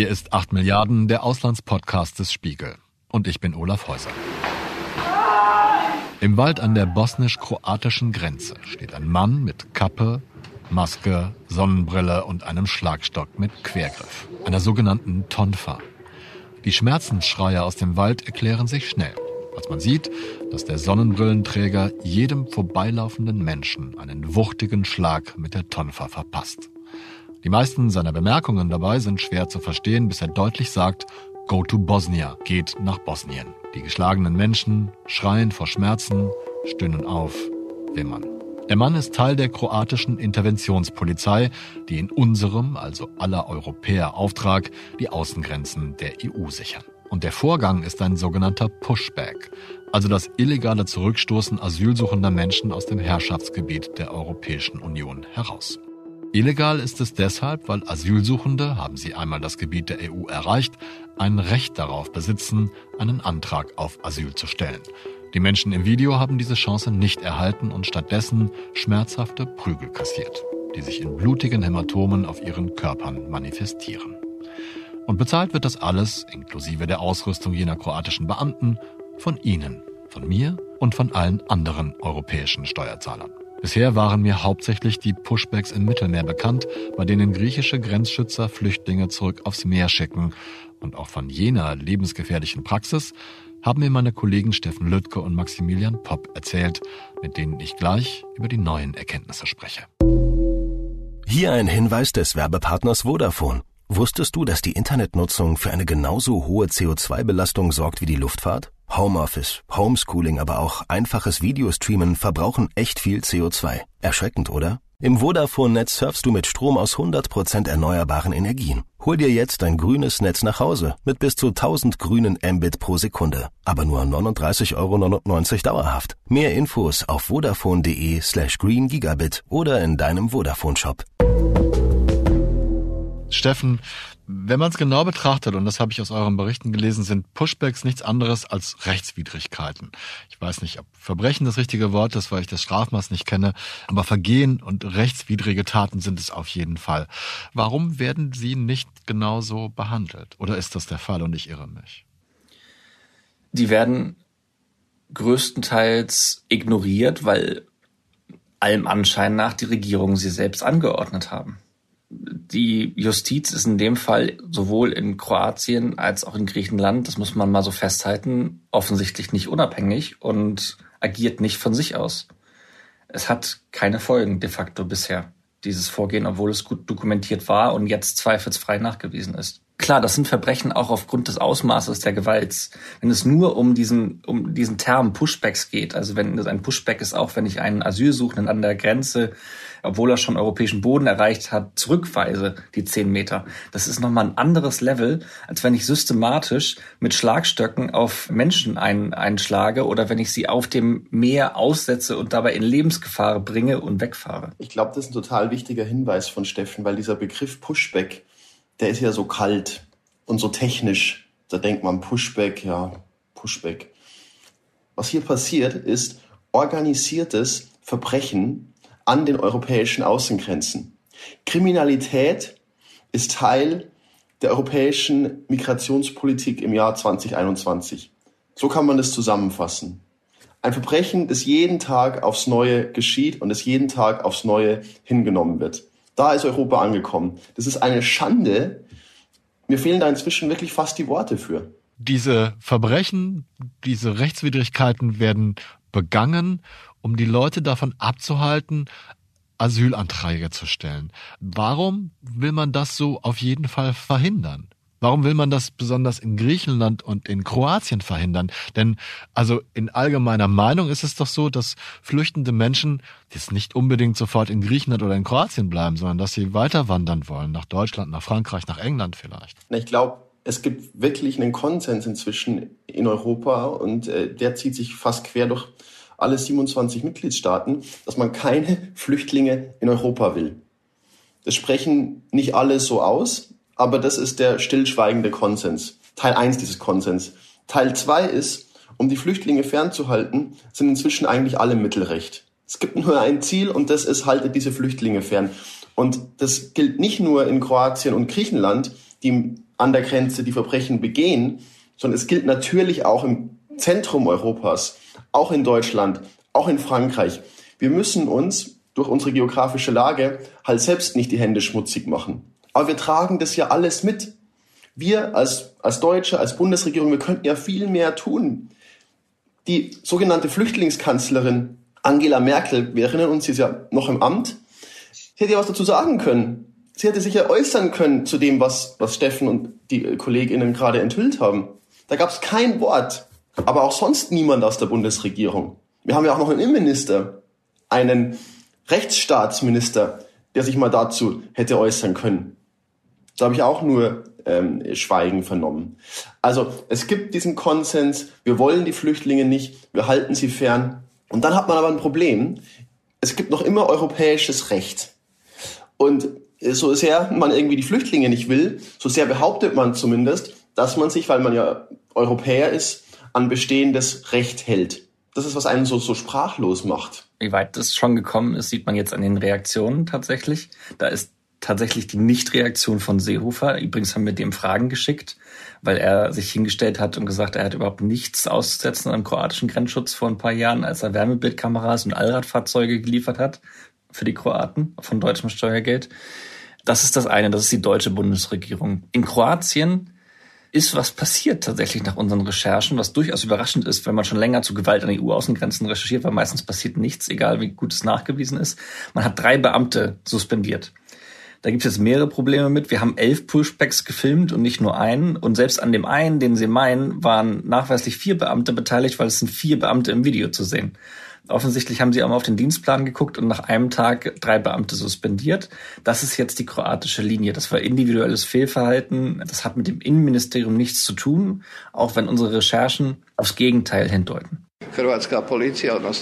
Hier ist 8 Milliarden, der Auslandspodcast des Spiegel. Und ich bin Olaf Häuser. Im Wald an der bosnisch-kroatischen Grenze steht ein Mann mit Kappe, Maske, Sonnenbrille und einem Schlagstock mit Quergriff, einer sogenannten Tonfa. Die Schmerzensschreie aus dem Wald erklären sich schnell, als man sieht, dass der Sonnenbrillenträger jedem vorbeilaufenden Menschen einen wuchtigen Schlag mit der Tonfa verpasst. Die meisten seiner Bemerkungen dabei sind schwer zu verstehen, bis er deutlich sagt, Go to Bosnia, geht nach Bosnien. Die geschlagenen Menschen schreien vor Schmerzen, stöhnen auf, wimmern. Der Mann ist Teil der kroatischen Interventionspolizei, die in unserem, also aller Europäer Auftrag, die Außengrenzen der EU sichern. Und der Vorgang ist ein sogenannter Pushback, also das illegale Zurückstoßen asylsuchender Menschen aus dem Herrschaftsgebiet der Europäischen Union heraus. Illegal ist es deshalb, weil Asylsuchende, haben sie einmal das Gebiet der EU erreicht, ein Recht darauf besitzen, einen Antrag auf Asyl zu stellen. Die Menschen im Video haben diese Chance nicht erhalten und stattdessen schmerzhafte Prügel kassiert, die sich in blutigen Hämatomen auf ihren Körpern manifestieren. Und bezahlt wird das alles, inklusive der Ausrüstung jener kroatischen Beamten, von Ihnen, von mir und von allen anderen europäischen Steuerzahlern. Bisher waren mir hauptsächlich die Pushbacks im Mittelmeer bekannt, bei denen griechische Grenzschützer Flüchtlinge zurück aufs Meer schicken. Und auch von jener lebensgefährlichen Praxis haben mir meine Kollegen Steffen Lüttke und Maximilian Popp erzählt, mit denen ich gleich über die neuen Erkenntnisse spreche. Hier ein Hinweis des Werbepartners Vodafone. Wusstest du, dass die Internetnutzung für eine genauso hohe CO2-Belastung sorgt wie die Luftfahrt? Homeoffice, Homeschooling, aber auch einfaches Videostreamen verbrauchen echt viel CO2. Erschreckend, oder? Im Vodafone-Netz surfst du mit Strom aus 100% erneuerbaren Energien. Hol dir jetzt ein grünes Netz nach Hause mit bis zu 1000 grünen Mbit pro Sekunde. Aber nur 39,99 Euro dauerhaft. Mehr Infos auf vodafone.de slash green Gigabit oder in deinem Vodafone-Shop. Steffen, wenn man es genau betrachtet, und das habe ich aus euren Berichten gelesen, sind Pushbacks nichts anderes als Rechtswidrigkeiten. Ich weiß nicht, ob Verbrechen das richtige Wort ist, weil ich das Strafmaß nicht kenne, aber Vergehen und rechtswidrige Taten sind es auf jeden Fall. Warum werden sie nicht genauso behandelt? Oder ist das der Fall und ich irre mich? Die werden größtenteils ignoriert, weil allem Anschein nach die Regierungen sie selbst angeordnet haben die Justiz ist in dem Fall sowohl in Kroatien als auch in Griechenland, das muss man mal so festhalten, offensichtlich nicht unabhängig und agiert nicht von sich aus. Es hat keine Folgen de facto bisher, dieses Vorgehen, obwohl es gut dokumentiert war und jetzt zweifelsfrei nachgewiesen ist. Klar, das sind Verbrechen auch aufgrund des Ausmaßes der Gewalt. Wenn es nur um diesen, um diesen Term Pushbacks geht, also wenn es ein Pushback ist, auch wenn ich einen Asylsuchenden an der Grenze obwohl er schon europäischen Boden erreicht hat, zurückweise, die zehn Meter. Das ist nochmal ein anderes Level, als wenn ich systematisch mit Schlagstöcken auf Menschen ein, einschlage oder wenn ich sie auf dem Meer aussetze und dabei in Lebensgefahr bringe und wegfahre. Ich glaube, das ist ein total wichtiger Hinweis von Steffen, weil dieser Begriff Pushback, der ist ja so kalt und so technisch. Da denkt man Pushback, ja, Pushback. Was hier passiert, ist organisiertes Verbrechen an den europäischen Außengrenzen. Kriminalität ist Teil der europäischen Migrationspolitik im Jahr 2021. So kann man es zusammenfassen. Ein Verbrechen, das jeden Tag aufs Neue geschieht und das jeden Tag aufs Neue hingenommen wird. Da ist Europa angekommen. Das ist eine Schande. Mir fehlen da inzwischen wirklich fast die Worte für. Diese Verbrechen, diese Rechtswidrigkeiten werden begangen um die Leute davon abzuhalten, Asylanträge zu stellen. Warum will man das so auf jeden Fall verhindern? Warum will man das besonders in Griechenland und in Kroatien verhindern? Denn also in allgemeiner Meinung ist es doch so, dass flüchtende Menschen jetzt nicht unbedingt sofort in Griechenland oder in Kroatien bleiben, sondern dass sie weiter wandern wollen, nach Deutschland, nach Frankreich, nach England vielleicht. Ich glaube, es gibt wirklich einen Konsens inzwischen in Europa und äh, der zieht sich fast quer durch alle 27 Mitgliedstaaten, dass man keine Flüchtlinge in Europa will. Das sprechen nicht alle so aus, aber das ist der stillschweigende Konsens. Teil 1 dieses Konsens. Teil 2 ist, um die Flüchtlinge fernzuhalten, sind inzwischen eigentlich alle Mittelrecht. Es gibt nur ein Ziel und das ist, haltet diese Flüchtlinge fern. Und das gilt nicht nur in Kroatien und Griechenland, die an der Grenze die Verbrechen begehen, sondern es gilt natürlich auch im Zentrum Europas, auch in Deutschland, auch in Frankreich. Wir müssen uns durch unsere geografische Lage halt selbst nicht die Hände schmutzig machen. Aber wir tragen das ja alles mit. Wir als, als Deutsche, als Bundesregierung, wir könnten ja viel mehr tun. Die sogenannte Flüchtlingskanzlerin Angela Merkel, wir erinnern uns, sie ist ja noch im Amt, sie hätte ja was dazu sagen können. Sie hätte sich ja äußern können zu dem, was, was Steffen und die KollegInnen gerade enthüllt haben. Da gab es kein Wort, aber auch sonst niemand aus der Bundesregierung. Wir haben ja auch noch einen Innenminister, einen Rechtsstaatsminister, der sich mal dazu hätte äußern können. Da habe ich auch nur ähm, Schweigen vernommen. Also es gibt diesen Konsens, wir wollen die Flüchtlinge nicht, wir halten sie fern. Und dann hat man aber ein Problem. Es gibt noch immer europäisches Recht. Und so sehr man irgendwie die Flüchtlinge nicht will, so sehr behauptet man zumindest, dass man sich, weil man ja Europäer ist, an bestehendes Recht hält. Das ist, was einen so, so sprachlos macht. Wie weit das schon gekommen ist, sieht man jetzt an den Reaktionen tatsächlich. Da ist tatsächlich die Nichtreaktion von Seehofer. Übrigens haben wir dem Fragen geschickt, weil er sich hingestellt hat und gesagt, er hat überhaupt nichts auszusetzen am kroatischen Grenzschutz vor ein paar Jahren, als er Wärmebildkameras und Allradfahrzeuge geliefert hat für die Kroaten von deutschem Steuergeld. Das ist das eine, das ist die deutsche Bundesregierung. In Kroatien ist was passiert tatsächlich nach unseren Recherchen, was durchaus überraschend ist, wenn man schon länger zu Gewalt an EU-Außengrenzen recherchiert, weil meistens passiert nichts, egal wie gut es nachgewiesen ist. Man hat drei Beamte suspendiert. Da gibt es jetzt mehrere Probleme mit. Wir haben elf Pushbacks gefilmt und nicht nur einen. Und selbst an dem einen, den Sie meinen, waren nachweislich vier Beamte beteiligt, weil es sind vier Beamte im Video zu sehen. Offensichtlich haben sie auch mal auf den Dienstplan geguckt und nach einem Tag drei Beamte suspendiert. Das ist jetzt die kroatische Linie. Das war individuelles Fehlverhalten. Das hat mit dem Innenministerium nichts zu tun, auch wenn unsere Recherchen aufs Gegenteil hindeuten.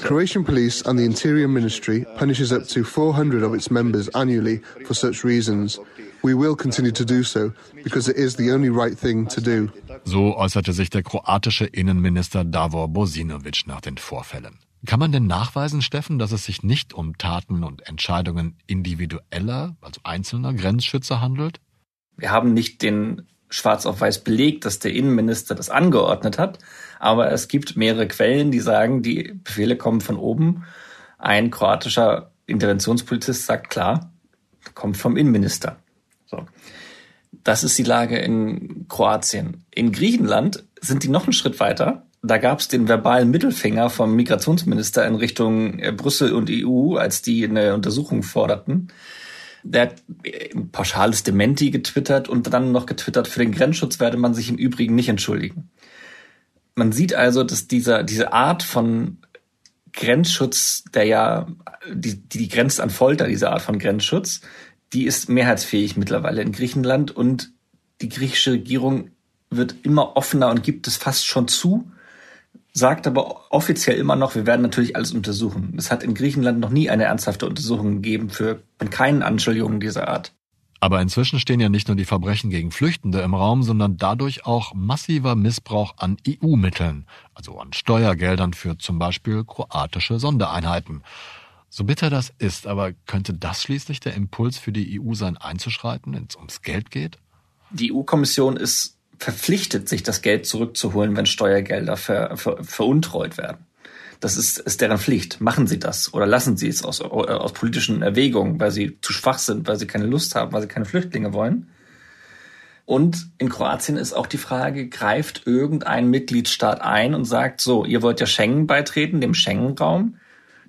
Croatian police and the Interior Ministry punishes up to 400 of its members annually for such reasons. We will continue to do so because it is the only right thing to do. So äußerte sich der kroatische Innenminister Davor Bosinovic nach den Vorfällen. Kann man denn nachweisen, Steffen, dass es sich nicht um Taten und Entscheidungen individueller, also einzelner Grenzschützer handelt? Wir haben nicht den schwarz auf weiß belegt, dass der Innenminister das angeordnet hat, aber es gibt mehrere Quellen, die sagen, die Befehle kommen von oben. Ein kroatischer Interventionspolizist sagt klar, kommt vom Innenminister. So. Das ist die Lage in Kroatien. In Griechenland sind die noch einen Schritt weiter da gab es den verbalen Mittelfinger vom Migrationsminister in Richtung äh, Brüssel und EU, als die eine Untersuchung forderten. Der hat ein pauschales Dementi getwittert und dann noch getwittert, für den Grenzschutz werde man sich im Übrigen nicht entschuldigen. Man sieht also, dass dieser, diese Art von Grenzschutz, der ja, die, die grenzt an Folter, diese Art von Grenzschutz, die ist mehrheitsfähig mittlerweile in Griechenland und die griechische Regierung wird immer offener und gibt es fast schon zu, sagt aber offiziell immer noch, wir werden natürlich alles untersuchen. Es hat in Griechenland noch nie eine ernsthafte Untersuchung gegeben für keinen Anschuldigungen dieser Art. Aber inzwischen stehen ja nicht nur die Verbrechen gegen Flüchtende im Raum, sondern dadurch auch massiver Missbrauch an EU-Mitteln, also an Steuergeldern für zum Beispiel kroatische Sondereinheiten. So bitter das ist, aber könnte das schließlich der Impuls für die EU sein, einzuschreiten, wenn es ums Geld geht? Die EU-Kommission ist verpflichtet, sich das Geld zurückzuholen, wenn Steuergelder ver, ver, veruntreut werden. Das ist, ist deren Pflicht. Machen Sie das oder lassen Sie es aus, aus politischen Erwägungen, weil Sie zu schwach sind, weil Sie keine Lust haben, weil Sie keine Flüchtlinge wollen. Und in Kroatien ist auch die Frage, greift irgendein Mitgliedstaat ein und sagt, so, ihr wollt ja Schengen beitreten, dem Schengen-Raum.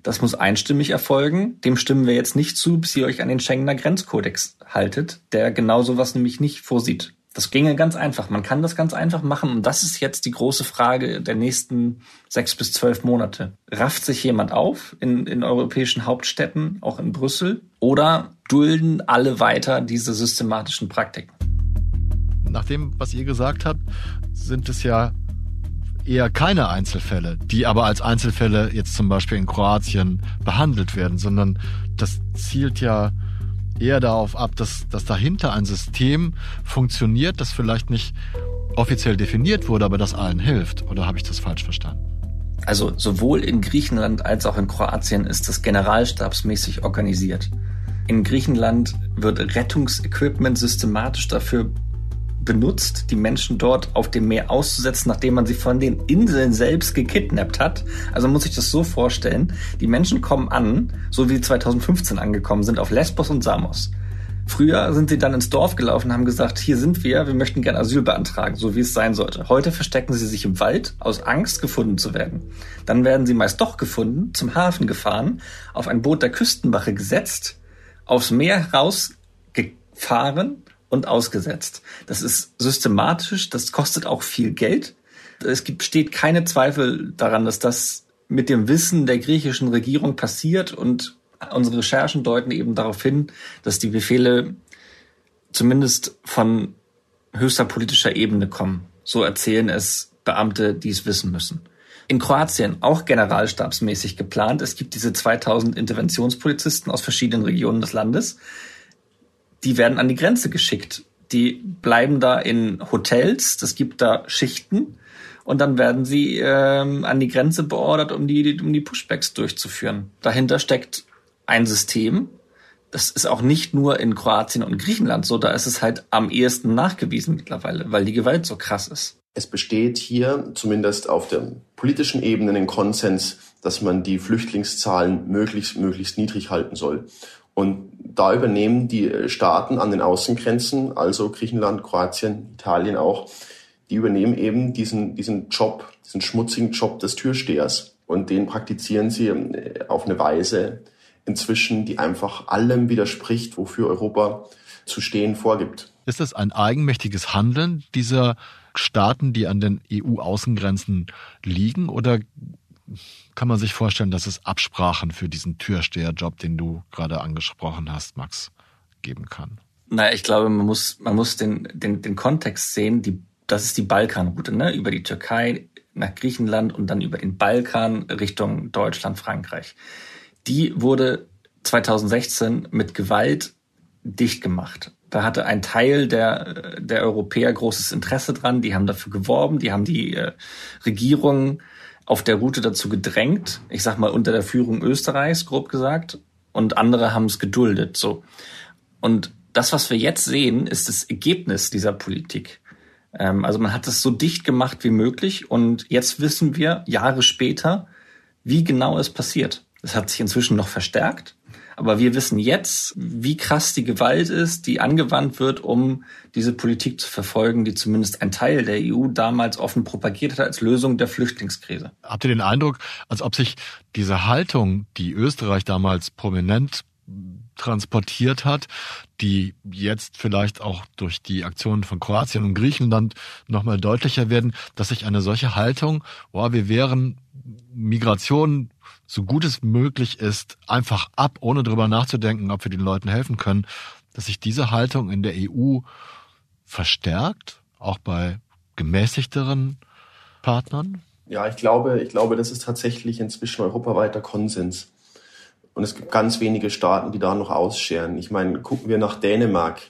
Das muss einstimmig erfolgen. Dem stimmen wir jetzt nicht zu, bis ihr euch an den Schengener Grenzkodex haltet, der genau sowas nämlich nicht vorsieht. Das ginge ganz einfach. Man kann das ganz einfach machen. Und das ist jetzt die große Frage der nächsten sechs bis zwölf Monate. Rafft sich jemand auf in, in europäischen Hauptstädten, auch in Brüssel? Oder dulden alle weiter diese systematischen Praktiken? Nach dem, was ihr gesagt habt, sind es ja eher keine Einzelfälle, die aber als Einzelfälle jetzt zum Beispiel in Kroatien behandelt werden, sondern das zielt ja eher darauf ab, dass, dass dahinter ein System funktioniert, das vielleicht nicht offiziell definiert wurde, aber das allen hilft. Oder habe ich das falsch verstanden? Also sowohl in Griechenland als auch in Kroatien ist das generalstabsmäßig organisiert. In Griechenland wird Rettungsequipment systematisch dafür benutzt, die Menschen dort auf dem Meer auszusetzen, nachdem man sie von den Inseln selbst gekidnappt hat. Also muss sich das so vorstellen, die Menschen kommen an, so wie 2015 angekommen sind, auf Lesbos und Samos. Früher sind sie dann ins Dorf gelaufen und haben gesagt, hier sind wir, wir möchten gerne Asyl beantragen, so wie es sein sollte. Heute verstecken sie sich im Wald aus Angst, gefunden zu werden. Dann werden sie meist doch gefunden, zum Hafen gefahren, auf ein Boot der Küstenwache gesetzt, aufs Meer rausgefahren und ausgesetzt. Das ist systematisch, das kostet auch viel Geld. Es gibt, steht keine Zweifel daran, dass das mit dem Wissen der griechischen Regierung passiert und unsere Recherchen deuten eben darauf hin, dass die Befehle zumindest von höchster politischer Ebene kommen. So erzählen es Beamte, die es wissen müssen. In Kroatien auch generalstabsmäßig geplant. Es gibt diese 2000 Interventionspolizisten aus verschiedenen Regionen des Landes. Die werden an die Grenze geschickt. Die bleiben da in Hotels. Das gibt da Schichten und dann werden sie ähm, an die Grenze beordert, um die, um die Pushbacks durchzuführen. Dahinter steckt ein System. Das ist auch nicht nur in Kroatien und Griechenland so, da ist es halt am ehesten nachgewiesen mittlerweile, weil die Gewalt so krass ist. Es besteht hier zumindest auf der politischen Ebene ein Konsens, dass man die Flüchtlingszahlen möglichst, möglichst niedrig halten soll. Und da übernehmen die Staaten an den Außengrenzen, also Griechenland, Kroatien, Italien auch, die übernehmen eben diesen, diesen Job, diesen schmutzigen Job des Türstehers. Und den praktizieren sie äh, auf eine Weise, inzwischen, die einfach allem widerspricht, wofür Europa zu stehen vorgibt. Ist das ein eigenmächtiges Handeln dieser Staaten, die an den EU-Außengrenzen liegen? Oder kann man sich vorstellen, dass es Absprachen für diesen Türsteherjob, den du gerade angesprochen hast, Max, geben kann? Naja, ich glaube, man muss, man muss den, den, den Kontext sehen. Die, das ist die Balkanroute, ne? Über die Türkei nach Griechenland und dann über den Balkan Richtung Deutschland, Frankreich die wurde 2016 mit Gewalt dicht gemacht. Da hatte ein Teil der, der Europäer großes Interesse dran. Die haben dafür geworben, die haben die äh, Regierung auf der Route dazu gedrängt. Ich sag mal unter der Führung Österreichs, grob gesagt. Und andere haben es geduldet, so. Und das, was wir jetzt sehen, ist das Ergebnis dieser Politik. Ähm, also man hat es so dicht gemacht wie möglich. Und jetzt wissen wir, Jahre später, wie genau es passiert. Das hat sich inzwischen noch verstärkt. Aber wir wissen jetzt, wie krass die Gewalt ist, die angewandt wird, um diese Politik zu verfolgen, die zumindest ein Teil der EU damals offen propagiert hat als Lösung der Flüchtlingskrise. Habt ihr den Eindruck, als ob sich diese Haltung, die Österreich damals prominent transportiert hat, die jetzt vielleicht auch durch die Aktionen von Kroatien und Griechenland nochmal deutlicher werden, dass sich eine solche Haltung, oh, wir wären Migration so gut es möglich ist, einfach ab, ohne drüber nachzudenken, ob wir den Leuten helfen können, dass sich diese Haltung in der EU verstärkt, auch bei gemäßigteren Partnern? Ja, ich glaube, ich glaube, das ist tatsächlich inzwischen europaweiter Konsens. Und es gibt ganz wenige Staaten, die da noch ausscheren. Ich meine, gucken wir nach Dänemark.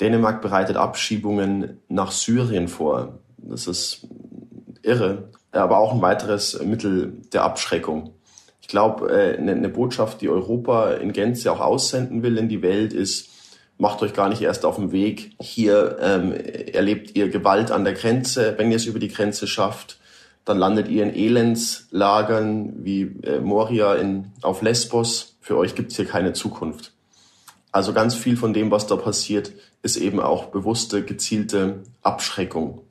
Dänemark bereitet Abschiebungen nach Syrien vor. Das ist irre aber auch ein weiteres Mittel der Abschreckung. Ich glaube, äh, eine Botschaft, die Europa in Gänze auch aussenden will in die Welt, ist, macht euch gar nicht erst auf den Weg. Hier ähm, erlebt ihr Gewalt an der Grenze. Wenn ihr es über die Grenze schafft, dann landet ihr in Elendslagern wie äh, Moria in, auf Lesbos. Für euch gibt's hier keine Zukunft. Also ganz viel von dem, was da passiert, ist eben auch bewusste, gezielte Abschreckung.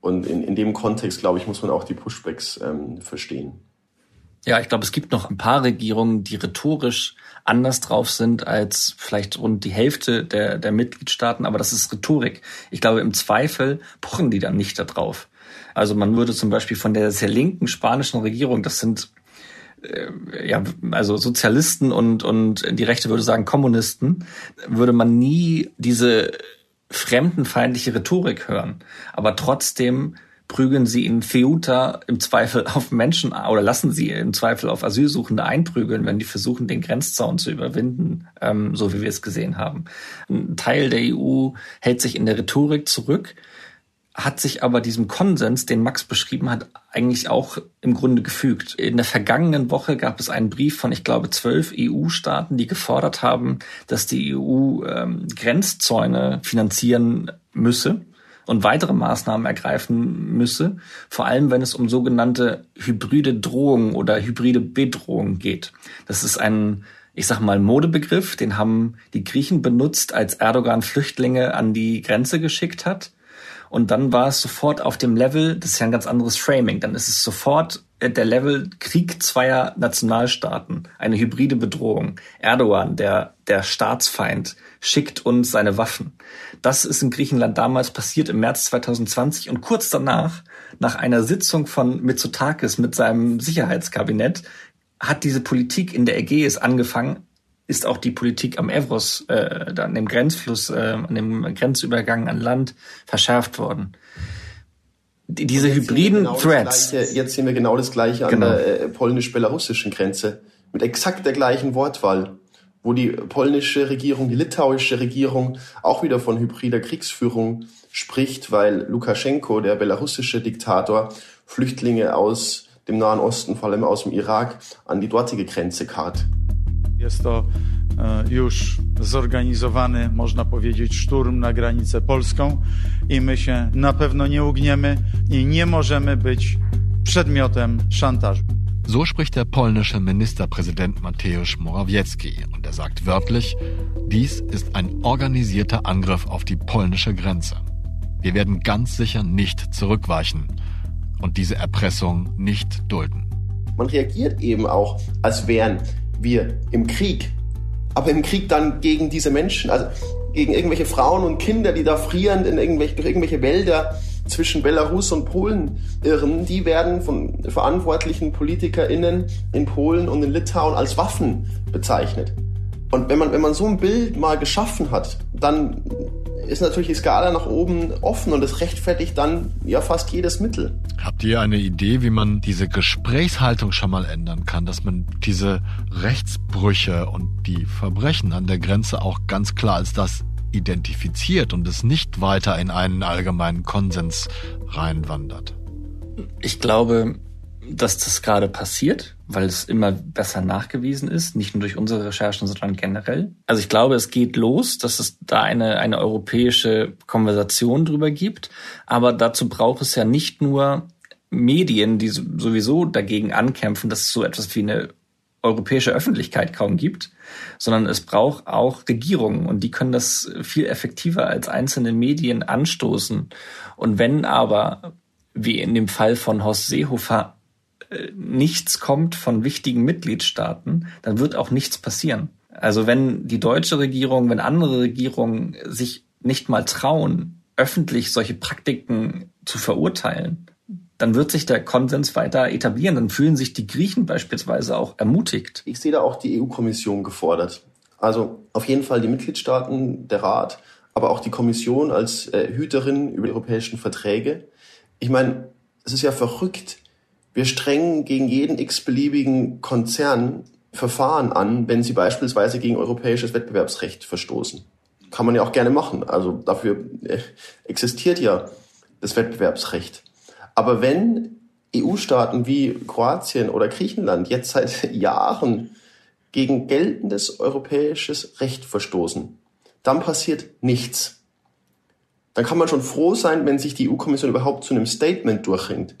Und in, in dem Kontext, glaube ich, muss man auch die Pushbacks ähm, verstehen. Ja, ich glaube, es gibt noch ein paar Regierungen, die rhetorisch anders drauf sind als vielleicht rund die Hälfte der, der Mitgliedstaaten, aber das ist Rhetorik. Ich glaube, im Zweifel pochen die dann nicht darauf. Also man würde zum Beispiel von der sehr linken spanischen Regierung, das sind äh, ja, also Sozialisten und, und die Rechte würde sagen Kommunisten, würde man nie diese fremdenfeindliche Rhetorik hören. Aber trotzdem prügeln sie in Ceuta im Zweifel auf Menschen oder lassen sie im Zweifel auf Asylsuchende einprügeln, wenn die versuchen, den Grenzzaun zu überwinden, ähm, so wie wir es gesehen haben. Ein Teil der EU hält sich in der Rhetorik zurück, hat sich aber diesem Konsens, den Max beschrieben hat, eigentlich auch im Grunde gefügt. In der vergangenen Woche gab es einen Brief von, ich glaube, zwölf EU-Staaten, die gefordert haben, dass die EU ähm, Grenzzäune finanzieren müsse und weitere Maßnahmen ergreifen müsse, vor allem wenn es um sogenannte hybride Drohungen oder hybride Bedrohungen geht. Das ist ein ich sag mal, Modebegriff, den haben die Griechen benutzt, als Erdogan Flüchtlinge an die Grenze geschickt hat. Und dann war es sofort auf dem Level, das ist ja ein ganz anderes Framing, dann ist es sofort äh, der Level Krieg zweier Nationalstaaten, eine hybride Bedrohung. Erdogan, der, der Staatsfeind, schickt uns seine Waffen. Das ist in Griechenland damals passiert im März 2020 und kurz danach, nach einer Sitzung von Mitsotakis mit seinem Sicherheitskabinett, hat diese Politik in der Ägäis angefangen, ist auch die Politik am Evros, äh, an dem Grenzfluss, äh, an dem Grenzübergang an Land verschärft worden. Die, diese hybriden genau Threats. Gleiche, jetzt sehen wir genau das Gleiche genau. an der äh, polnisch-belarussischen Grenze. Mit exakt der gleichen Wortwahl. Wo die polnische Regierung, die litauische Regierung auch wieder von hybrider Kriegsführung spricht, weil Lukaschenko, der belarussische Diktator, Flüchtlinge aus dem Nahen Osten, vor allem aus dem Irak, an die dortige Grenze karrt. Jest to e, już zorganizowany, można powiedzieć, szturm na granicę polską i my się na pewno nie ugniemy i nie możemy być przedmiotem szantażu. So spricht der polnische Ministerpräsident Mateusz Morawiecki und er sagt wörtlich, dies ist ein organisierter Angriff auf die polnische Grenze. Wir werden ganz sicher nicht zurückweichen und diese Erpressung nicht dulden. Man reagiert eben auch, als wären wir im Krieg. Aber im Krieg dann gegen diese Menschen, also gegen irgendwelche Frauen und Kinder, die da frierend in irgendwelche, durch irgendwelche Wälder zwischen Belarus und Polen irren, die werden von verantwortlichen PolitikerInnen in Polen und in Litauen als Waffen bezeichnet. Und wenn man, wenn man so ein Bild mal geschaffen hat, dann ist natürlich die Skala nach oben offen und es rechtfertigt dann ja fast jedes Mittel. Habt ihr eine Idee, wie man diese Gesprächshaltung schon mal ändern kann, dass man diese Rechtsbrüche und die Verbrechen an der Grenze auch ganz klar als das identifiziert und es nicht weiter in einen allgemeinen Konsens reinwandert? Ich glaube, dass das gerade passiert, weil es immer besser nachgewiesen ist, nicht nur durch unsere Recherchen, sondern generell. Also ich glaube, es geht los, dass es da eine, eine europäische Konversation drüber gibt, aber dazu braucht es ja nicht nur Medien, die sowieso dagegen ankämpfen, dass es so etwas wie eine europäische Öffentlichkeit kaum gibt, sondern es braucht auch Regierungen und die können das viel effektiver als einzelne Medien anstoßen. Und wenn aber, wie in dem Fall von Horst Seehofer, nichts kommt von wichtigen Mitgliedstaaten, dann wird auch nichts passieren. Also wenn die deutsche Regierung, wenn andere Regierungen sich nicht mal trauen, öffentlich solche Praktiken zu verurteilen, dann wird sich der Konsens weiter etablieren. Dann fühlen sich die Griechen beispielsweise auch ermutigt. Ich sehe da auch die EU-Kommission gefordert. Also auf jeden Fall die Mitgliedstaaten, der Rat, aber auch die Kommission als äh, Hüterin über die europäischen Verträge. Ich meine, es ist ja verrückt, wir strengen gegen jeden x-beliebigen Konzern Verfahren an, wenn sie beispielsweise gegen europäisches Wettbewerbsrecht verstoßen. Kann man ja auch gerne machen. Also dafür äh, existiert ja das Wettbewerbsrecht. Aber wenn EU-Staaten wie Kroatien oder Griechenland jetzt seit Jahren gegen geltendes europäisches Recht verstoßen, dann passiert nichts. Dann kann man schon froh sein, wenn sich die EU-Kommission überhaupt zu einem Statement durchringt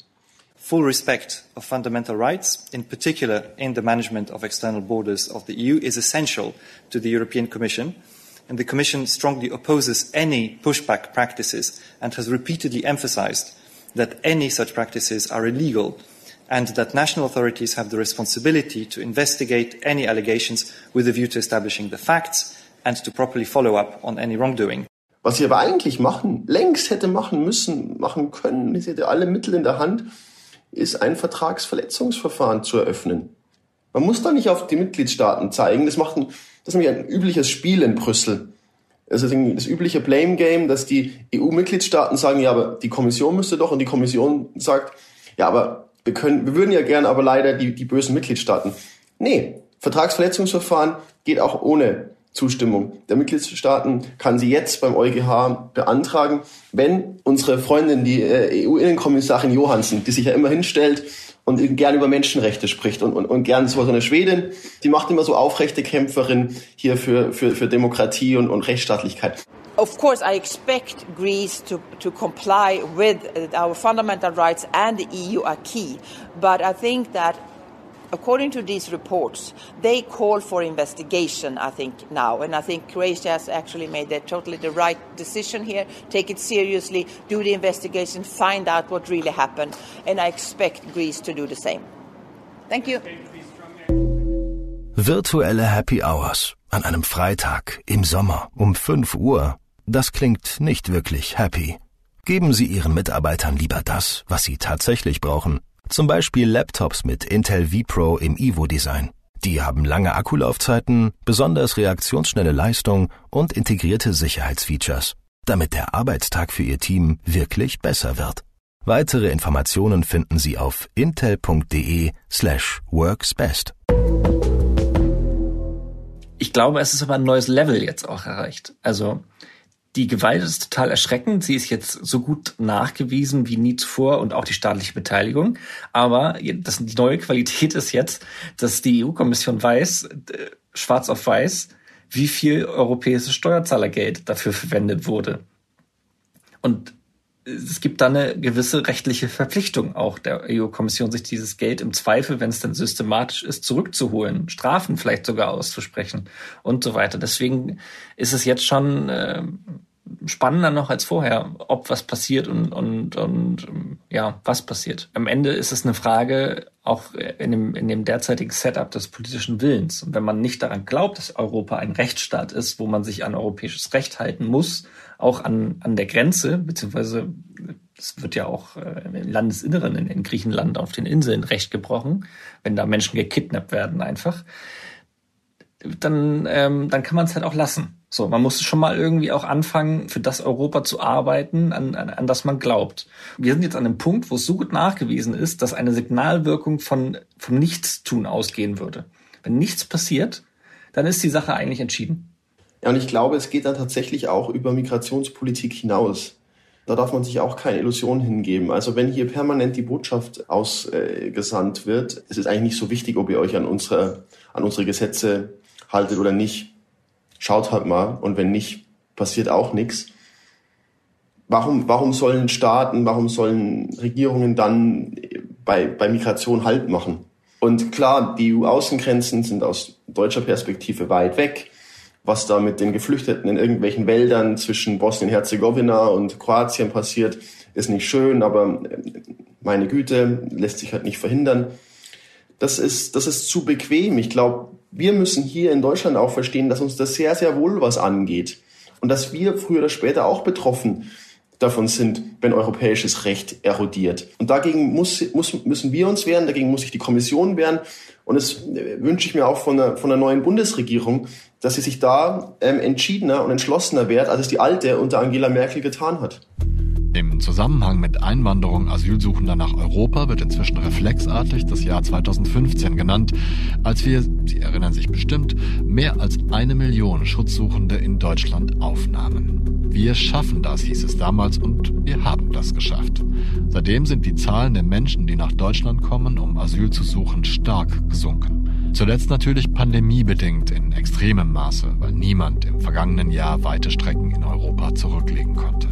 full respect of fundamental rights, in particular in the management of external borders of the EU, is essential to the European Commission. And the Commission strongly opposes any pushback practices and has repeatedly emphasized that any such practices are illegal and that national authorities have the responsibility to investigate any allegations with a view to establishing the facts and to properly follow up on any wrongdoing. Was sie aber eigentlich machen, längst hätte machen müssen, machen können, sie hätte alle Mittel in der Hand, ist ein Vertragsverletzungsverfahren zu eröffnen. Man muss da nicht auf die Mitgliedstaaten zeigen. Das macht ein, das ist nämlich ein übliches Spiel in Brüssel. Es ist das übliche Blame Game, dass die EU-Mitgliedstaaten sagen, ja, aber die Kommission müsste doch und die Kommission sagt, ja, aber wir können, wir würden ja gerne, aber leider die, die bösen Mitgliedstaaten. Nee, Vertragsverletzungsverfahren geht auch ohne Zustimmung der Mitgliedstaaten kann sie jetzt beim EuGH beantragen, wenn unsere Freundin, die äh, EU-Innenkommissarin Johansen, die sich ja immer hinstellt und gern über Menschenrechte spricht und, und, und gern so eine Schwedin, die macht immer so aufrechte Kämpferin hier für, für, für Demokratie und, und Rechtsstaatlichkeit. Of course, I expect Greece to, to comply with our fundamental rights and the EU acquis, but I think that according to these reports, they call for investigation, I think, now. And I think Croatia has actually made the, totally the right decision here. Take it seriously, do the investigation, find out what really happened. And I expect Greece to do the same. Thank you. Virtuelle Happy Hours an einem Freitag im Sommer um 5 Uhr. Das klingt nicht wirklich happy. Geben Sie Ihren Mitarbeitern lieber das, was sie tatsächlich brauchen. Zum Beispiel Laptops mit Intel vPro im Evo-Design. Die haben lange Akkulaufzeiten, besonders reaktionsschnelle Leistung und integrierte Sicherheitsfeatures, damit der Arbeitstag für Ihr Team wirklich besser wird. Weitere Informationen finden Sie auf intel.de slash worksbest. Ich glaube, es ist aber ein neues Level jetzt auch erreicht. Also die Gewalt ist total erschreckend. Sie ist jetzt so gut nachgewiesen wie nie zuvor und auch die staatliche Beteiligung. Aber das, die neue Qualität ist jetzt, dass die EU-Kommission weiß, äh, schwarz auf weiß, wie viel europäisches Steuerzahlergeld dafür verwendet wurde. Und es gibt da eine gewisse rechtliche Verpflichtung auch der EU-Kommission, sich dieses Geld im Zweifel, wenn es dann systematisch ist, zurückzuholen, Strafen vielleicht sogar auszusprechen und so weiter. Deswegen ist es jetzt schon äh, spannender noch als vorher, ob was passiert und, und, und ja, was passiert. Am Ende ist es eine Frage auch in dem, in dem derzeitigen Setup des politischen Willens. Und wenn man nicht daran glaubt, dass Europa ein Rechtsstaat ist, wo man sich an europäisches Recht halten muss, auch an, an der Grenze, beziehungsweise es wird ja auch äh, im Landesinneren in, in Griechenland auf den Inseln Recht gebrochen, wenn da Menschen gekidnappt werden einfach, dann, ähm, dann kann man es halt auch lassen. So, man muss schon mal irgendwie auch anfangen, für das Europa zu arbeiten, an, an, an das man glaubt. Wir sind jetzt an einem Punkt, wo es so gut nachgewiesen ist, dass eine Signalwirkung von, vom Nichtstun ausgehen würde. Wenn nichts passiert, dann ist die Sache eigentlich entschieden. Ja, und ich glaube, es geht dann tatsächlich auch über Migrationspolitik hinaus. Da darf man sich auch keine Illusionen hingeben. Also wenn hier permanent die Botschaft ausgesandt wird, es ist eigentlich nicht so wichtig, ob ihr euch an unsere, an unsere Gesetze haltet oder nicht schaut halt mal und wenn nicht, passiert auch nichts. Warum, warum sollen Staaten, warum sollen Regierungen dann bei, bei Migration Halt machen? Und klar, die EU-Außengrenzen sind aus deutscher Perspektive weit weg. Was da mit den Geflüchteten in irgendwelchen Wäldern zwischen Bosnien-Herzegowina und Kroatien passiert, ist nicht schön, aber äh, meine Güte, lässt sich halt nicht verhindern. Das ist, das ist zu bequem. Ich glaube, wir müssen hier in Deutschland auch verstehen, dass uns das sehr, sehr wohl was angeht. Und dass wir früher oder später auch betroffen davon sind, wenn europäisches Recht erodiert. Und dagegen muss, muss, müssen wir uns wehren, dagegen muss sich die Kommission wehren. Und das äh, wünsche ich mir auch von der, von der neuen Bundesregierung, dass sie sich da ähm, entschiedener und entschlossener wehrt, als es die alte unter Angela Merkel getan hat. Im Zusammenhang mit Einwanderung Asylsuchender nach Europa wird inzwischen reflexartig das Jahr 2015 genannt, als wir, Sie erinnern sich bestimmt, mehr als eine Million Schutzsuchende in Deutschland aufnahmen. Wir schaffen das, hieß es damals, und wir haben das geschafft. Seitdem sind die Zahlen der Menschen, die nach Deutschland kommen, um Asyl zu suchen, stark gesunken. Zuletzt natürlich pandemiebedingt in extremem Maße, weil niemand im vergangenen Jahr weite Strecken in Europa zurücklegen konnte.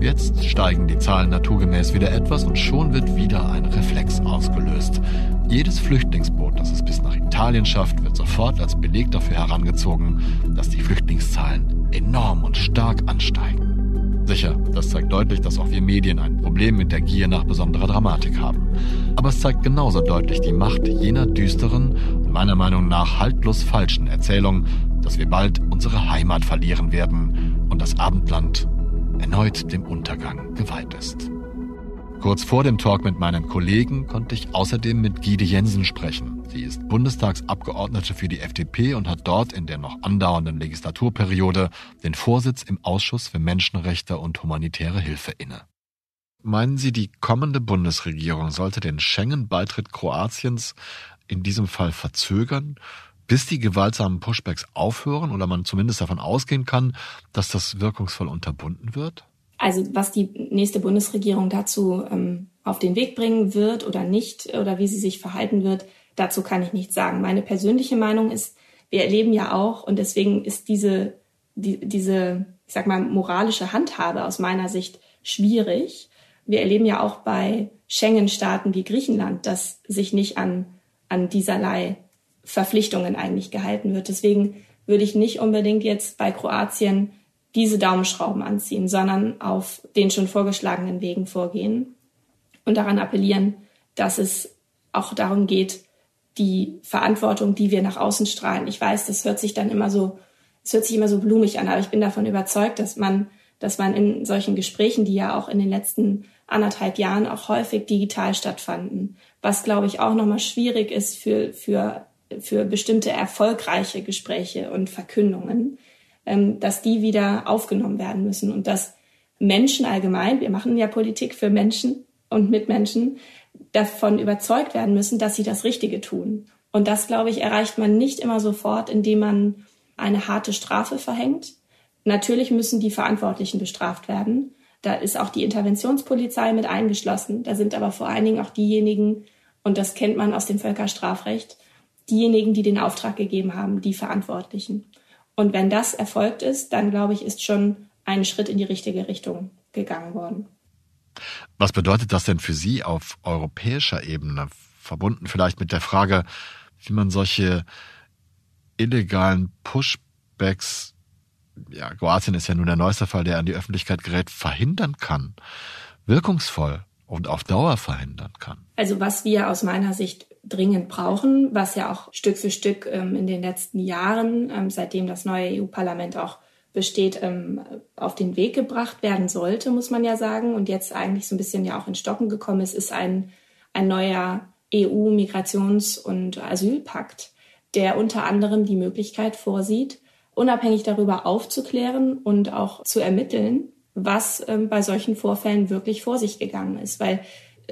Jetzt steigen die Zahlen naturgemäß wieder etwas und schon wird wieder ein Reflex ausgelöst. Jedes Flüchtlingsboot, das es bis nach Italien schafft, wird sofort als Beleg dafür herangezogen, dass die Flüchtlingszahlen enorm und stark ansteigen. Sicher, das zeigt deutlich, dass auch wir Medien ein Problem mit der Gier nach besonderer Dramatik haben. Aber es zeigt genauso deutlich die Macht jener düsteren und meiner Meinung nach haltlos falschen Erzählung, dass wir bald unsere Heimat verlieren werden und das Abendland erneut dem Untergang geweiht ist. Kurz vor dem Talk mit meinen Kollegen konnte ich außerdem mit Gide Jensen sprechen. Sie ist Bundestagsabgeordnete für die FDP und hat dort in der noch andauernden Legislaturperiode den Vorsitz im Ausschuss für Menschenrechte und humanitäre Hilfe inne. Meinen Sie, die kommende Bundesregierung sollte den Schengen-Beitritt Kroatiens in diesem Fall verzögern bis die gewaltsamen Pushbacks aufhören oder man zumindest davon ausgehen kann, dass das wirkungsvoll unterbunden wird? Also was die nächste Bundesregierung dazu ähm, auf den Weg bringen wird oder nicht oder wie sie sich verhalten wird, dazu kann ich nichts sagen. Meine persönliche Meinung ist, wir erleben ja auch und deswegen ist diese die, diese ich sag mal, moralische Handhabe aus meiner Sicht schwierig. Wir erleben ja auch bei Schengen-Staaten wie Griechenland, dass sich nicht an, an dieserlei Verpflichtungen eigentlich gehalten wird. Deswegen würde ich nicht unbedingt jetzt bei Kroatien diese Daumenschrauben anziehen, sondern auf den schon vorgeschlagenen Wegen vorgehen und daran appellieren, dass es auch darum geht, die Verantwortung, die wir nach außen strahlen. Ich weiß, das hört sich dann immer so, es hört sich immer so blumig an, aber ich bin davon überzeugt, dass man, dass man in solchen Gesprächen, die ja auch in den letzten anderthalb Jahren auch häufig digital stattfanden, was glaube ich auch nochmal schwierig ist für, für, für bestimmte erfolgreiche Gespräche und Verkündungen, ähm, dass die wieder aufgenommen werden müssen und dass Menschen allgemein, wir machen ja Politik für Menschen und Mitmenschen, davon überzeugt werden müssen, dass sie das Richtige tun. Und das, glaube ich, erreicht man nicht immer sofort, indem man eine harte Strafe verhängt. Natürlich müssen die Verantwortlichen bestraft werden. Da ist auch die Interventionspolizei mit eingeschlossen. Da sind aber vor allen Dingen auch diejenigen, und das kennt man aus dem Völkerstrafrecht, diejenigen, die den Auftrag gegeben haben, die Verantwortlichen. Und wenn das erfolgt ist, dann glaube ich, ist schon ein Schritt in die richtige Richtung gegangen worden. Was bedeutet das denn für Sie auf europäischer Ebene, verbunden vielleicht mit der Frage, wie man solche illegalen Pushbacks, ja, Kroatien ist ja nun der neueste Fall, der an die Öffentlichkeit gerät, verhindern kann, wirkungsvoll und auf Dauer verhindern kann? Also was wir aus meiner Sicht dringend brauchen, was ja auch Stück für Stück ähm, in den letzten Jahren, ähm, seitdem das neue EU-Parlament auch besteht, ähm, auf den Weg gebracht werden sollte, muss man ja sagen, und jetzt eigentlich so ein bisschen ja auch in Stocken gekommen ist, ist ein, ein neuer EU-Migrations- und Asylpakt, der unter anderem die Möglichkeit vorsieht, unabhängig darüber aufzuklären und auch zu ermitteln, was ähm, bei solchen Vorfällen wirklich vor sich gegangen ist. Weil,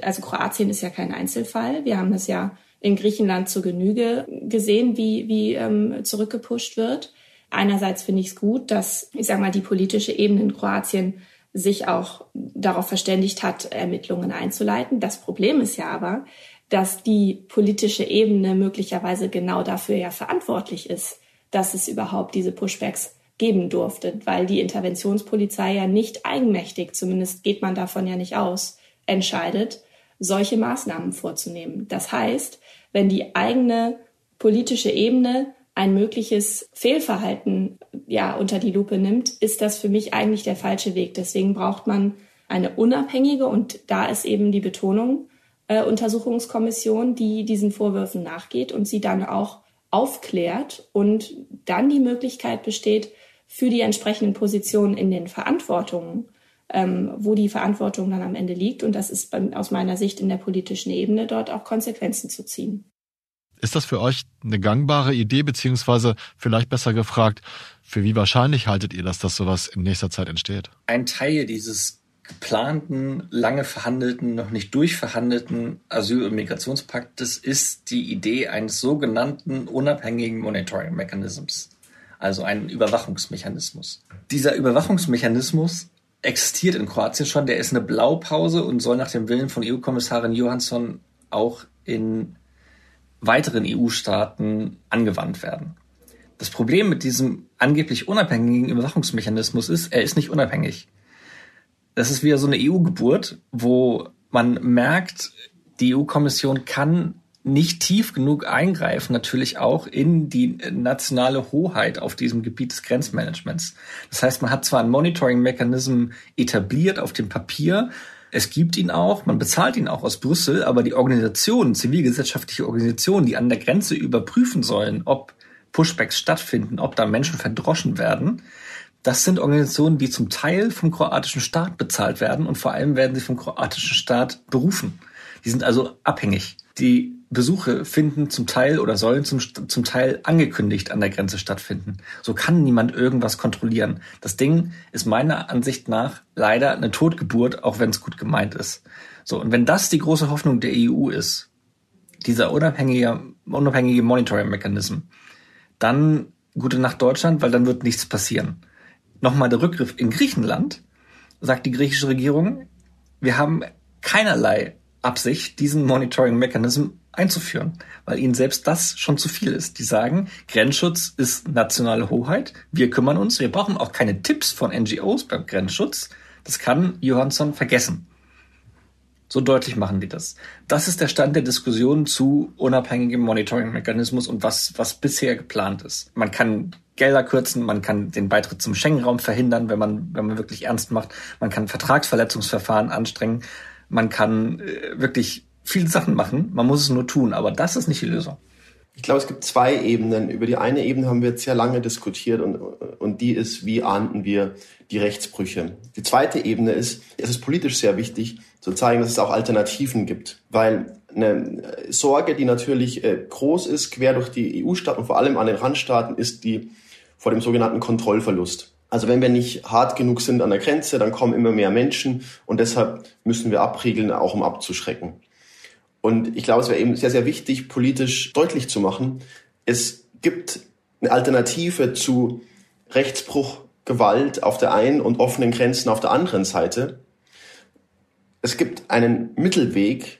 also Kroatien ist ja kein Einzelfall. Wir haben es ja in Griechenland zur Genüge gesehen, wie, wie ähm, zurückgepusht wird. Einerseits finde ich es gut, dass, ich sage mal, die politische Ebene in Kroatien sich auch darauf verständigt hat, Ermittlungen einzuleiten. Das Problem ist ja aber, dass die politische Ebene möglicherweise genau dafür ja verantwortlich ist, dass es überhaupt diese Pushbacks geben durfte, weil die Interventionspolizei ja nicht eigenmächtig, zumindest geht man davon ja nicht aus, entscheidet, solche Maßnahmen vorzunehmen. Das heißt, wenn die eigene politische Ebene ein mögliches Fehlverhalten ja unter die Lupe nimmt, ist das für mich eigentlich der falsche Weg. Deswegen braucht man eine unabhängige und da ist eben die Betonung äh, Untersuchungskommission, die diesen Vorwürfen nachgeht und sie dann auch aufklärt und dann die Möglichkeit besteht für die entsprechenden Positionen in den Verantwortungen, ähm, wo die Verantwortung dann am Ende liegt. Und das ist bei, aus meiner Sicht in der politischen Ebene dort auch Konsequenzen zu ziehen. Ist das für euch eine gangbare Idee, beziehungsweise vielleicht besser gefragt, für wie wahrscheinlich haltet ihr das, dass sowas in nächster Zeit entsteht? Ein Teil dieses geplanten, lange verhandelten, noch nicht durchverhandelten Asyl- und Migrationspaktes ist die Idee eines sogenannten unabhängigen Monitoring Mechanisms, also einen Überwachungsmechanismus. Dieser Überwachungsmechanismus existiert in Kroatien schon, der ist eine Blaupause und soll nach dem Willen von EU-Kommissarin Johansson auch in weiteren EU-Staaten angewandt werden. Das Problem mit diesem angeblich unabhängigen Überwachungsmechanismus ist, er ist nicht unabhängig. Das ist wieder so eine EU-Geburt, wo man merkt, die EU-Kommission kann nicht tief genug eingreifen, natürlich auch in die nationale Hoheit auf diesem Gebiet des Grenzmanagements. Das heißt, man hat zwar einen Monitoring-Mechanismus etabliert auf dem Papier, es gibt ihn auch, man bezahlt ihn auch aus Brüssel, aber die Organisationen, zivilgesellschaftliche Organisationen, die an der Grenze überprüfen sollen, ob Pushbacks stattfinden, ob da Menschen verdroschen werden, das sind Organisationen, die zum Teil vom kroatischen Staat bezahlt werden und vor allem werden sie vom kroatischen Staat berufen. Die sind also abhängig. Die Besuche finden zum Teil oder sollen zum, zum Teil angekündigt an der Grenze stattfinden. So kann niemand irgendwas kontrollieren. Das Ding ist meiner Ansicht nach leider eine Totgeburt, auch wenn es gut gemeint ist. So, und wenn das die große Hoffnung der EU ist, dieser unabhängige, unabhängige Monitoring-Mechanismus, dann gute Nacht Deutschland, weil dann wird nichts passieren. Nochmal der Rückgriff in Griechenland, sagt die griechische Regierung, wir haben keinerlei Absicht, diesen Monitoring Mechanism einzuführen, weil ihnen selbst das schon zu viel ist. Die sagen, Grenzschutz ist nationale Hoheit, wir kümmern uns, wir brauchen auch keine Tipps von NGOs beim Grenzschutz. Das kann Johansson vergessen. So deutlich machen die das. Das ist der Stand der Diskussion zu unabhängigem Monitoring-Mechanismus und was, was bisher geplant ist. Man kann Gelder kürzen, man kann den Beitritt zum Schengen-Raum verhindern, wenn man, wenn man wirklich ernst macht. Man kann Vertragsverletzungsverfahren anstrengen. Man kann äh, wirklich viele Sachen machen. Man muss es nur tun, aber das ist nicht die Lösung. Ich glaube, es gibt zwei Ebenen. Über die eine Ebene haben wir jetzt sehr lange diskutiert und, und die ist, wie ahnden wir die Rechtsbrüche. Die zweite Ebene ist, es ist politisch sehr wichtig zu zeigen, dass es auch Alternativen gibt, weil eine Sorge, die natürlich äh, groß ist, quer durch die EU-Staaten und vor allem an den Randstaaten, ist die vor dem sogenannten Kontrollverlust. Also wenn wir nicht hart genug sind an der Grenze, dann kommen immer mehr Menschen und deshalb müssen wir abriegeln, auch um abzuschrecken. Und ich glaube, es wäre eben sehr, sehr wichtig, politisch deutlich zu machen, es gibt eine Alternative zu Rechtsbruch, Gewalt auf der einen und offenen Grenzen auf der anderen Seite. Es gibt einen Mittelweg,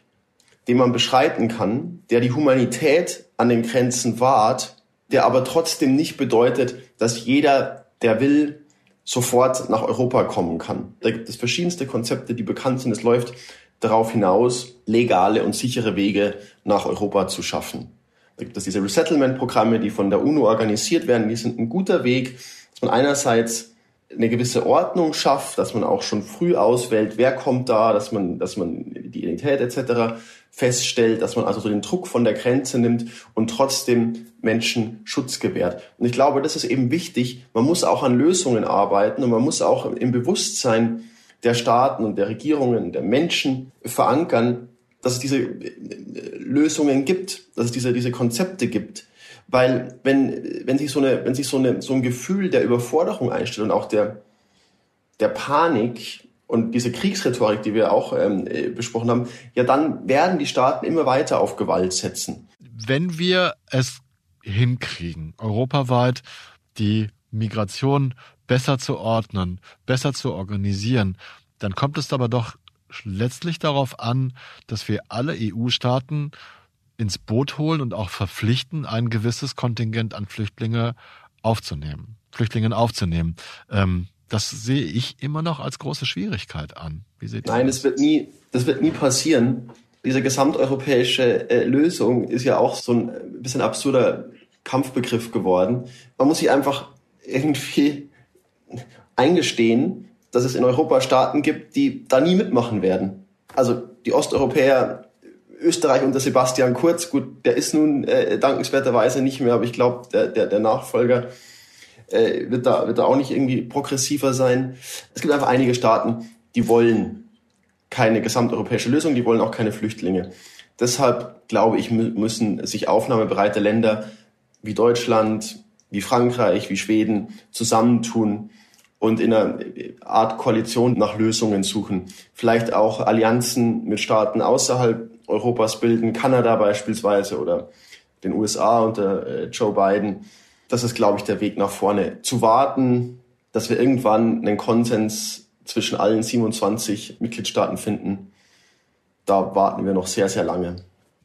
den man beschreiten kann, der die Humanität an den Grenzen wahrt, der aber trotzdem nicht bedeutet, dass jeder, der will, sofort nach Europa kommen kann. Da gibt es verschiedenste Konzepte, die bekannt sind. Es läuft darauf hinaus, legale und sichere Wege nach Europa zu schaffen. Da gibt es diese Resettlement-Programme, die von der UNO organisiert werden. Die sind ein guter Weg, dass man einerseits eine gewisse Ordnung schafft, dass man auch schon früh auswählt, wer kommt da, dass man, dass man die Identität etc. feststellt, dass man also so den Druck von der Grenze nimmt und trotzdem Menschen Schutz gewährt. Und ich glaube, das ist eben wichtig. Man muss auch an Lösungen arbeiten und man muss auch im Bewusstsein der Staaten und der Regierungen, der Menschen verankern, dass es diese äh, Lösungen gibt, dass es diese, diese Konzepte gibt. Weil wenn, wenn sich, so, eine, wenn sich so, eine, so ein Gefühl der Überforderung einstellt und auch der, der Panik und diese Kriegsrhetorik, die wir auch ähm, äh, besprochen haben, ja, dann werden die Staaten immer weiter auf Gewalt setzen. Wenn wir es hinkriegen, europaweit die Migration besser zu ordnen, besser zu organisieren, dann kommt es aber doch letztlich darauf an, dass wir alle EU-Staaten ins Boot holen und auch verpflichten, ein gewisses Kontingent an Flüchtlinge aufzunehmen, Flüchtlingen aufzunehmen. Ähm, das sehe ich immer noch als große Schwierigkeit an. Wie seht Nein, das? das wird nie, das wird nie passieren. Diese gesamteuropäische äh, Lösung ist ja auch so ein bisschen absurder Kampfbegriff geworden. Man muss sich einfach irgendwie eingestehen, dass es in Europa Staaten gibt, die da nie mitmachen werden. Also die Osteuropäer, Österreich unter Sebastian Kurz, gut, der ist nun äh, dankenswerterweise nicht mehr, aber ich glaube, der, der, der Nachfolger äh, wird, da, wird da auch nicht irgendwie progressiver sein. Es gibt einfach einige Staaten, die wollen keine gesamteuropäische Lösung, die wollen auch keine Flüchtlinge. Deshalb glaube ich, müssen sich aufnahmebereite Länder wie Deutschland, wie Frankreich, wie Schweden zusammentun und in einer Art Koalition nach Lösungen suchen. Vielleicht auch Allianzen mit Staaten außerhalb Europas bilden, Kanada beispielsweise oder den USA unter äh, Joe Biden. Das ist, glaube ich, der Weg nach vorne. Zu warten, dass wir irgendwann einen Konsens zwischen allen 27 Mitgliedstaaten finden, da warten wir noch sehr, sehr lange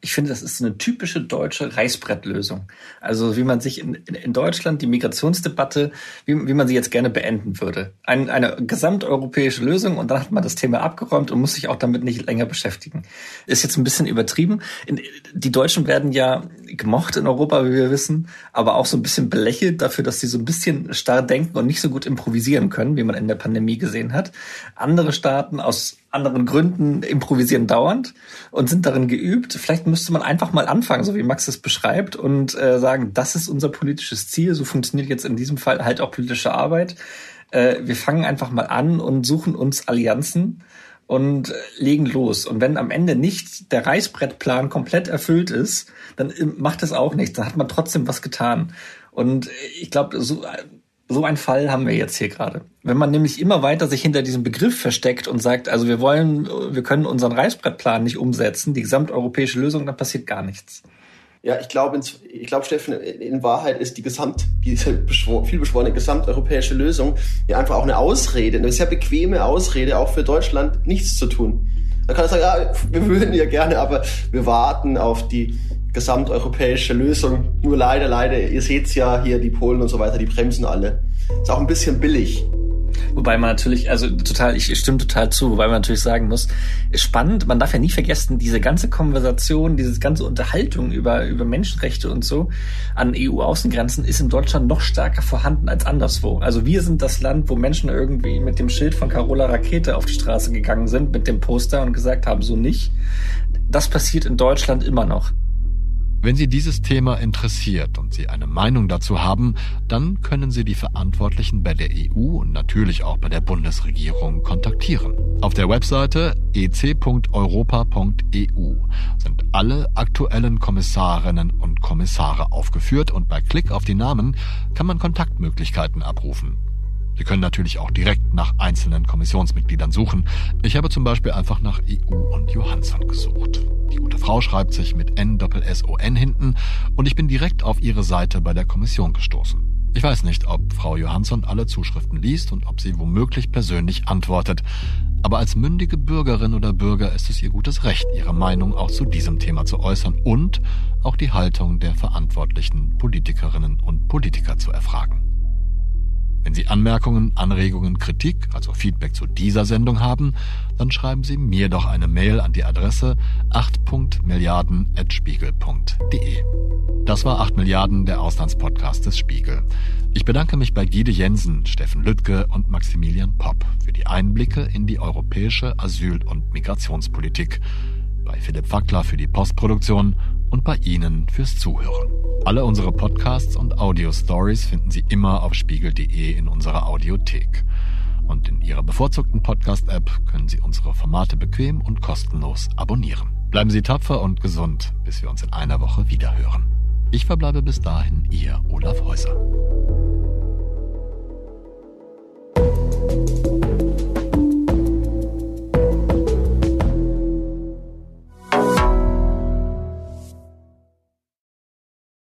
ich finde, das ist eine typische deutsche Reißbrettlösung. Also wie man sich in, in, Deutschland die Migrationsdebatte, wie, wie man sie jetzt gerne beenden würde. Ein, eine gesamteuropäische Lösung und dann hat man das Thema abgeräumt und muss sich auch damit nicht länger beschäftigen. Ist jetzt ein bisschen übertrieben. In, die Deutschen werden ja gemocht in Europa, wie wir wissen, aber auch so ein bisschen belächelt dafür, dass sie so ein bisschen starr denken und nicht so gut improvisieren können, wie man in der Pandemie gesehen hat. Andere Staaten aus anderen Gründen improvisieren dauernd und sind darin geübt. Vielleicht müsste man einfach mal anfangen, so wie Max es beschreibt, und äh, sagen, das ist unser politisches Ziel. So funktioniert jetzt in diesem Fall halt auch politische Arbeit. Äh, wir fangen einfach mal an und suchen uns Allianzen und legen los. Und wenn am Ende nicht der Reißbrettplan komplett erfüllt ist, dann macht es auch nichts. Dann hat man trotzdem was getan. Und ich glaube, so so ein Fall haben wir jetzt hier gerade. Wenn man nämlich immer weiter sich hinter diesem Begriff versteckt und sagt, also wir wollen, wir können unseren Reißbrettplan nicht umsetzen, die gesamteuropäische Lösung, dann passiert gar nichts. Ja, ich glaube, ich glaube, Steffen, in Wahrheit ist die gesamt, diese viel beschworene gesamteuropäische Lösung ja einfach auch eine Ausrede, eine sehr bequeme Ausrede, auch für Deutschland nichts zu tun. Dann kann sagen, ja, wir würden ja gerne, aber wir warten auf die gesamteuropäische Lösung. Nur leider, leider, ihr seht's ja hier, die Polen und so weiter, die bremsen alle. Ist auch ein bisschen billig. Wobei man natürlich, also total, ich stimme total zu, wobei man natürlich sagen muss, spannend, man darf ja nie vergessen, diese ganze Konversation, diese ganze Unterhaltung über, über Menschenrechte und so an EU-Außengrenzen ist in Deutschland noch stärker vorhanden als anderswo. Also wir sind das Land, wo Menschen irgendwie mit dem Schild von Carola Rakete auf die Straße gegangen sind, mit dem Poster und gesagt haben, so nicht. Das passiert in Deutschland immer noch. Wenn Sie dieses Thema interessiert und Sie eine Meinung dazu haben, dann können Sie die Verantwortlichen bei der EU und natürlich auch bei der Bundesregierung kontaktieren. Auf der Webseite ec.europa.eu sind alle aktuellen Kommissarinnen und Kommissare aufgeführt und bei Klick auf die Namen kann man Kontaktmöglichkeiten abrufen. Sie können natürlich auch direkt nach einzelnen Kommissionsmitgliedern suchen. Ich habe zum Beispiel einfach nach EU und Johansson gesucht. Die gute Frau schreibt sich mit N-S-O-N hinten und ich bin direkt auf ihre Seite bei der Kommission gestoßen. Ich weiß nicht, ob Frau Johansson alle Zuschriften liest und ob sie womöglich persönlich antwortet. Aber als mündige Bürgerin oder Bürger ist es ihr gutes Recht, ihre Meinung auch zu diesem Thema zu äußern und auch die Haltung der verantwortlichen Politikerinnen und Politiker zu erfragen. Wenn Sie Anmerkungen, Anregungen, Kritik, also Feedback zu dieser Sendung haben, dann schreiben Sie mir doch eine Mail an die Adresse 8.milliarden.spiegel.de. Das war 8 Milliarden, der Auslandspodcast des Spiegel. Ich bedanke mich bei Gide Jensen, Steffen Lüttke und Maximilian Popp für die Einblicke in die europäische Asyl- und Migrationspolitik, bei Philipp Wackler für die Postproduktion und bei Ihnen fürs Zuhören. Alle unsere Podcasts und Audio-Stories finden Sie immer auf spiegel.de in unserer Audiothek. Und in Ihrer bevorzugten Podcast-App können Sie unsere Formate bequem und kostenlos abonnieren. Bleiben Sie tapfer und gesund, bis wir uns in einer Woche wiederhören. Ich verbleibe bis dahin Ihr Olaf Häuser.